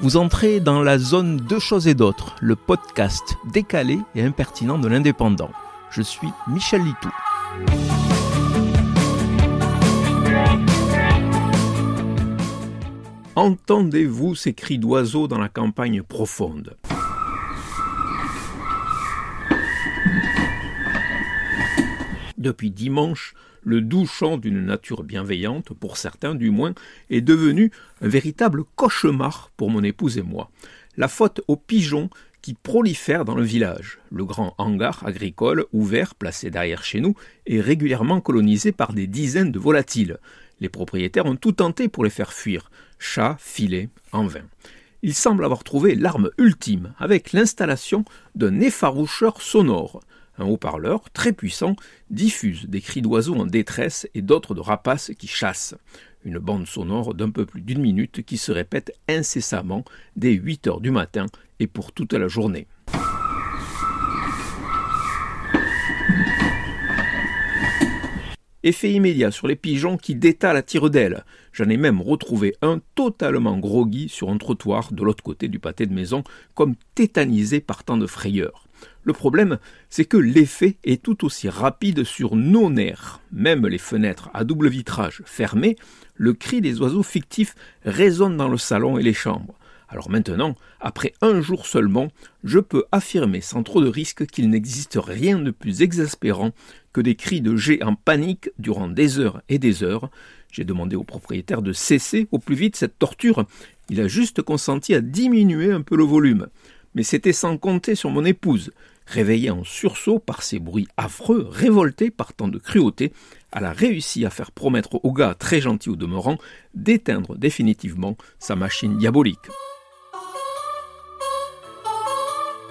Vous entrez dans la zone Deux choses et d'autres, le podcast décalé et impertinent de l'indépendant. Je suis Michel Litou. Entendez-vous ces cris d'oiseaux dans la campagne profonde? Depuis dimanche, le doux chant d'une nature bienveillante, pour certains du moins, est devenu un véritable cauchemar pour mon épouse et moi. La faute aux pigeons qui prolifèrent dans le village. Le grand hangar agricole, ouvert, placé derrière chez nous, est régulièrement colonisé par des dizaines de volatiles. Les propriétaires ont tout tenté pour les faire fuir. Chats, filets, en vain. Ils semblent avoir trouvé l'arme ultime, avec l'installation d'un effaroucheur sonore. Un haut-parleur très puissant diffuse des cris d'oiseaux en détresse et d'autres de rapaces qui chassent. Une bande sonore d'un peu plus d'une minute qui se répète incessamment dès 8 heures du matin et pour toute la journée. Effet immédiat sur les pigeons qui détalent à tire d'aile. J'en ai même retrouvé un totalement groggy sur un trottoir de l'autre côté du pâté de maison, comme tétanisé par tant de frayeur. Le problème, c'est que l'effet est tout aussi rapide sur nos nerfs. Même les fenêtres à double vitrage fermées, le cri des oiseaux fictifs résonne dans le salon et les chambres. Alors maintenant, après un jour seulement, je peux affirmer sans trop de risque qu'il n'existe rien de plus exaspérant que des cris de G en panique durant des heures et des heures. J'ai demandé au propriétaire de cesser au plus vite cette torture. Il a juste consenti à diminuer un peu le volume. Mais c'était sans compter sur mon épouse, réveillée en sursaut par ces bruits affreux, révoltée par tant de cruauté, elle a réussi à faire promettre au gars très gentil au demeurant d'éteindre définitivement sa machine diabolique.